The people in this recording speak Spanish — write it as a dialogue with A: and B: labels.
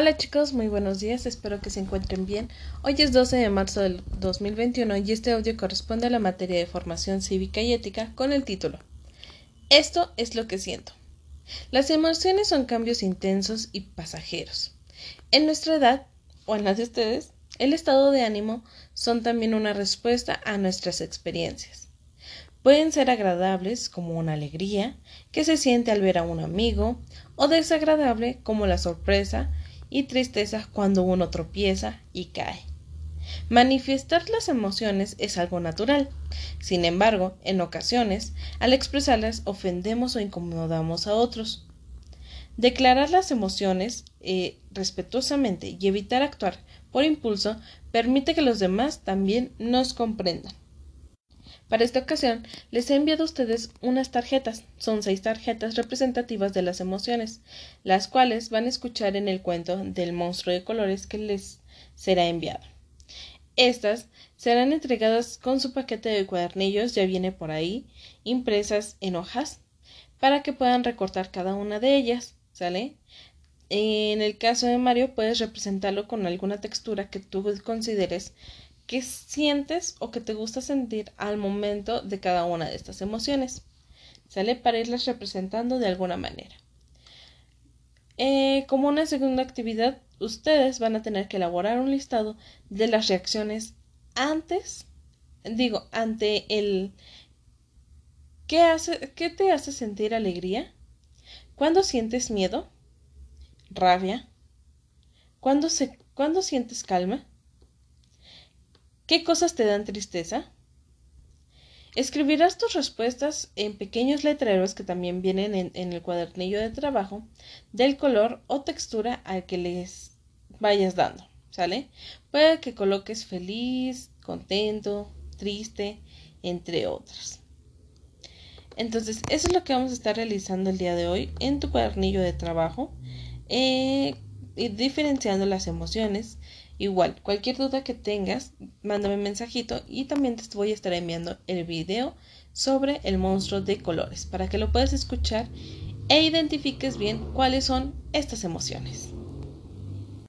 A: Hola chicos, muy buenos días, espero que se encuentren bien. Hoy es 12 de marzo del 2021 y este audio corresponde a la materia de formación cívica y ética con el título Esto es lo que siento. Las emociones son cambios intensos y pasajeros. En nuestra edad, o en las de ustedes, el estado de ánimo son también una respuesta a nuestras experiencias. Pueden ser agradables como una alegría que se siente al ver a un amigo o desagradable como la sorpresa y tristeza cuando uno tropieza y cae. Manifestar las emociones es algo natural. Sin embargo, en ocasiones, al expresarlas ofendemos o incomodamos a otros. Declarar las emociones eh, respetuosamente y evitar actuar por impulso permite que los demás también nos comprendan. Para esta ocasión les he enviado a ustedes unas tarjetas. Son seis tarjetas representativas de las emociones, las cuales van a escuchar en el cuento del monstruo de colores que les será enviado. Estas serán entregadas con su paquete de cuadernillos, ya viene por ahí, impresas en hojas, para que puedan recortar cada una de ellas, ¿sale? En el caso de Mario puedes representarlo con alguna textura que tú consideres qué sientes o que te gusta sentir al momento de cada una de estas emociones. ¿Sale? Para irlas representando de alguna manera. Eh, como una segunda actividad, ustedes van a tener que elaborar un listado de las reacciones antes, digo, ante el ¿qué, hace, qué te hace sentir alegría? ¿Cuándo sientes miedo? ¿Rabia? ¿Cuándo, se, ¿Cuándo sientes calma? ¿Qué cosas te dan tristeza? Escribirás tus respuestas en pequeños letreros que también vienen en, el cuadernillo de trabajo del color o textura al que les vayas dando, ¿sale? Puede que coloques feliz, contento, triste, entre otras. Entonces, eso es lo que vamos a estar realizando el día de hoy en tu cuadernillo de trabajo, eh, diferenciando las emociones Igual, cualquier duda que tengas, mándame un mensajito y también te voy a estar enviando el video sobre el monstruo de colores para que lo puedas escuchar e identifiques bien cuáles son estas emociones.